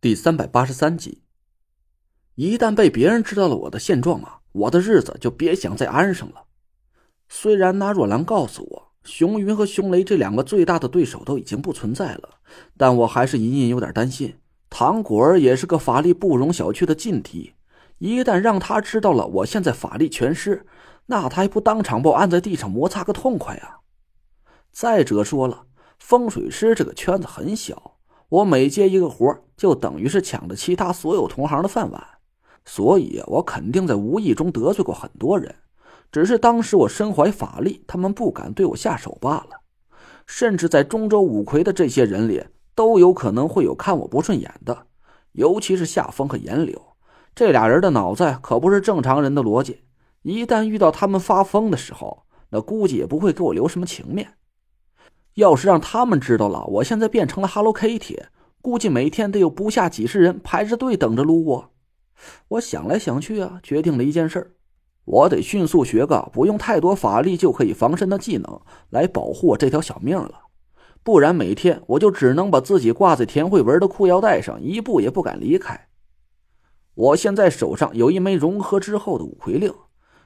第三百八十三集，一旦被别人知道了我的现状啊，我的日子就别想再安生了。虽然那若兰告诉我，熊云和熊雷这两个最大的对手都已经不存在了，但我还是隐隐有点担心。唐果儿也是个法力不容小觑的劲敌，一旦让他知道了我现在法力全失，那他还不当场把我按在地上摩擦个痛快啊！再者说了，风水师这个圈子很小。我每接一个活就等于是抢着其他所有同行的饭碗，所以我肯定在无意中得罪过很多人，只是当时我身怀法力，他们不敢对我下手罢了。甚至在中州五魁的这些人里，都有可能会有看我不顺眼的，尤其是夏风和颜柳这俩人的脑子可不是正常人的逻辑，一旦遇到他们发疯的时候，那估计也不会给我留什么情面。要是让他们知道了，我现在变成了 Hello Kitty，估计每天得有不下几十人排着队等着撸我。我想来想去啊，决定了一件事我得迅速学个不用太多法力就可以防身的技能，来保护我这条小命了。不然每天我就只能把自己挂在田慧文的裤腰带上，一步也不敢离开。我现在手上有一枚融合之后的五魁令，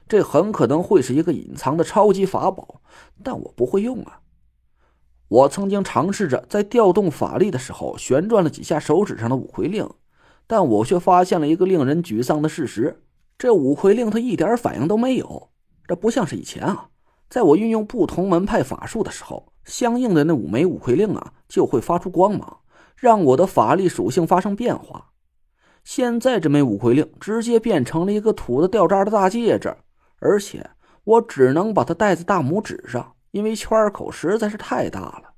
这很可能会是一个隐藏的超级法宝，但我不会用啊。我曾经尝试着在调动法力的时候旋转了几下手指上的五魁令，但我却发现了一个令人沮丧的事实：这五魁令它一点反应都没有。这不像是以前啊，在我运用不同门派法术的时候，相应的那五枚五魁令啊就会发出光芒，让我的法力属性发生变化。现在这枚五魁令直接变成了一个土的掉渣的大戒指，而且我只能把它戴在大拇指上。因为圈口实在是太大了，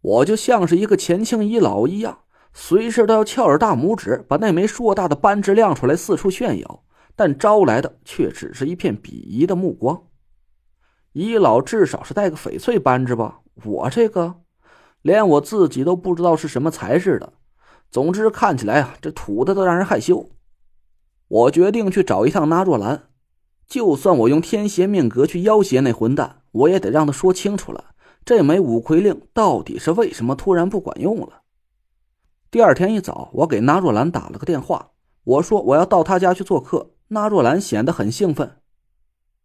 我就像是一个前清遗老一样，随时都要翘着大拇指，把那枚硕大的扳指亮出来，四处炫耀。但招来的却只是一片鄙夷的目光。遗老至少是带个翡翠扳指吧，我这个连我自己都不知道是什么材质的。总之，看起来啊，这土的都让人害羞。我决定去找一趟纳若兰，就算我用天邪命格去要挟那混蛋。我也得让他说清楚了，这枚五魁令到底是为什么突然不管用了。第二天一早，我给纳若兰打了个电话，我说我要到他家去做客。纳若兰显得很兴奋。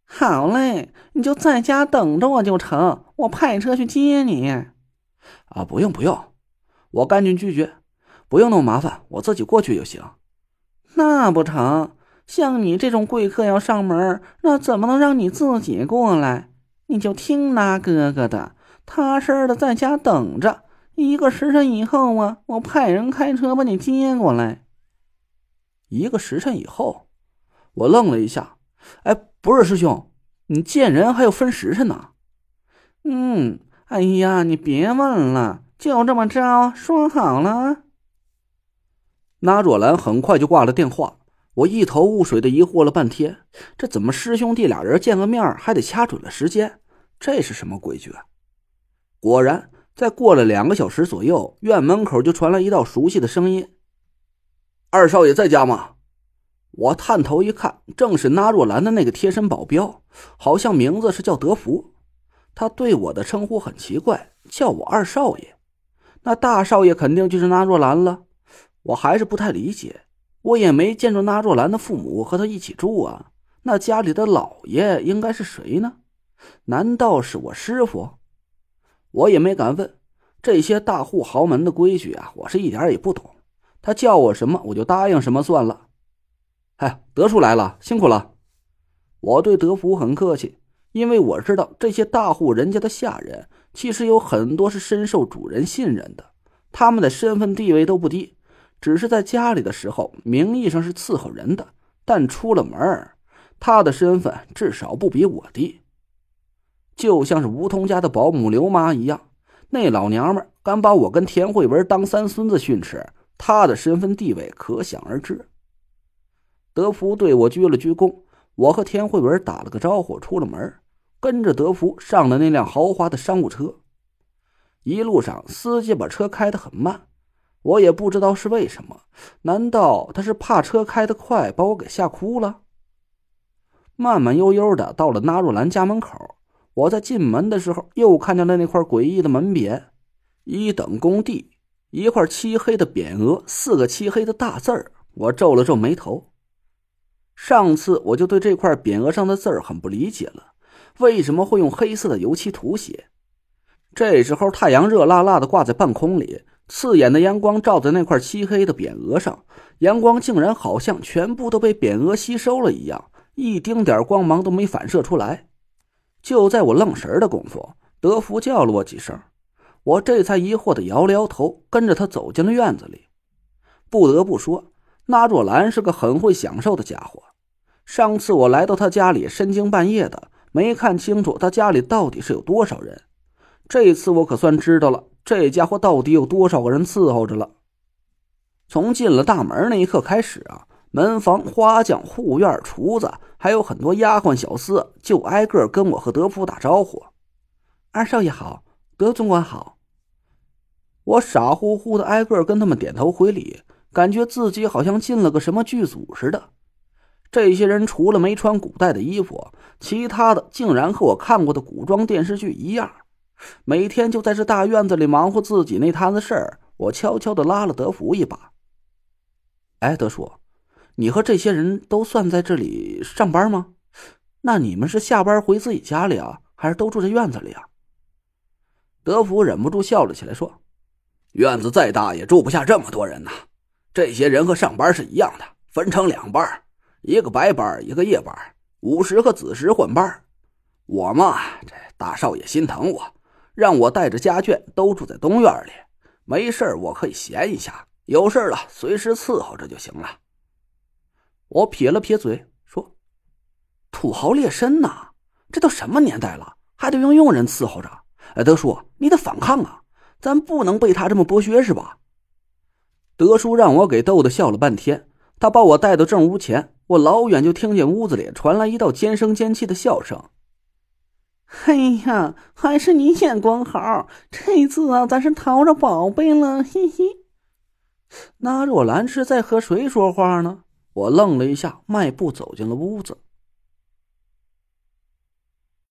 好嘞，你就在家等着我就成，我派车去接你。啊，不用不用，我赶紧拒绝，不用那么麻烦，我自己过去就行。那不成，像你这种贵客要上门，那怎么能让你自己过来？你就听那哥哥的，踏实的在家等着。一个时辰以后啊，我派人开车把你接过来。一个时辰以后，我愣了一下。哎，不是师兄，你见人还要分时辰呢？嗯，哎呀，你别问了，就这么着，说好了。那若兰很快就挂了电话。我一头雾水的疑惑了半天，这怎么师兄弟俩人见个面还得掐准了时间？这是什么规矩啊？果然，在过了两个小时左右，院门口就传来一道熟悉的声音：“二少爷在家吗？”我探头一看，正是纳若兰的那个贴身保镖，好像名字是叫德福。他对我的称呼很奇怪，叫我二少爷。那大少爷肯定就是纳若兰了。我还是不太理解。我也没见着纳若兰的父母和他一起住啊，那家里的老爷应该是谁呢？难道是我师傅？我也没敢问，这些大户豪门的规矩啊，我是一点也不懂。他叫我什么，我就答应什么算了。哎，德叔来了，辛苦了。我对德福很客气，因为我知道这些大户人家的下人其实有很多是深受主人信任的，他们的身份地位都不低。只是在家里的时候，名义上是伺候人的，但出了门他的身份至少不比我低。就像是吴桐家的保姆刘妈一样，那老娘们敢把我跟田慧文当三孙子训斥，她的身份地位可想而知。德福对我鞠了鞠躬，我和田慧文打了个招呼，出了门，跟着德福上了那辆豪华的商务车。一路上，司机把车开得很慢。我也不知道是为什么，难道他是怕车开得快把我给吓哭了？慢慢悠悠的到了纳若兰家门口，我在进门的时候又看见了那块诡异的门匾：一等工地一块漆黑的匾额，四个漆黑的大字儿。我皱了皱眉头。上次我就对这块匾额上的字儿很不理解了，为什么会用黑色的油漆涂写？这时候太阳热辣辣的挂在半空里，刺眼的阳光照在那块漆黑的匾额上，阳光竟然好像全部都被匾额吸收了一样，一丁点光芒都没反射出来。就在我愣神的功夫，德福叫了我几声，我这才疑惑的摇了摇头，跟着他走进了院子里。不得不说，那若兰是个很会享受的家伙。上次我来到他家里，深更半夜的，没看清楚他家里到底是有多少人。这次我可算知道了，这家伙到底有多少个人伺候着了。从进了大门那一刻开始啊，门房、花匠、护院、厨子，还有很多丫鬟小厮，就挨个跟我和德福打招呼：“二少爷好，德总管好。”我傻乎乎的挨个跟他们点头回礼，感觉自己好像进了个什么剧组似的。这些人除了没穿古代的衣服，其他的竟然和我看过的古装电视剧一样，每天就在这大院子里忙活自己那摊子事儿。我悄悄的拉了德福一把。哎，德叔，你和这些人都算在这里上班吗？那你们是下班回自己家里啊，还是都住在院子里啊？德福忍不住笑了起来，说：“院子再大也住不下这么多人呐。这些人和上班是一样的，分成两班。”一个白班，一个夜班，午时和子时换班。我嘛，这大少爷心疼我，让我带着家眷都住在东院里。没事我可以闲一下，有事了随时伺候着就行了。我撇了撇嘴说：“土豪劣绅呐，这都什么年代了，还得用佣人伺候着？哎，德叔，你得反抗啊！咱不能被他这么剥削，是吧？”德叔让我给逗的笑了半天，他把我带到正屋前。我老远就听见屋子里传来一道尖声尖气的笑声。哎呀，还是你眼光好，这次啊，咱是淘着宝贝了，嘿嘿。那若兰是在和谁说话呢？我愣了一下，迈步走进了屋子。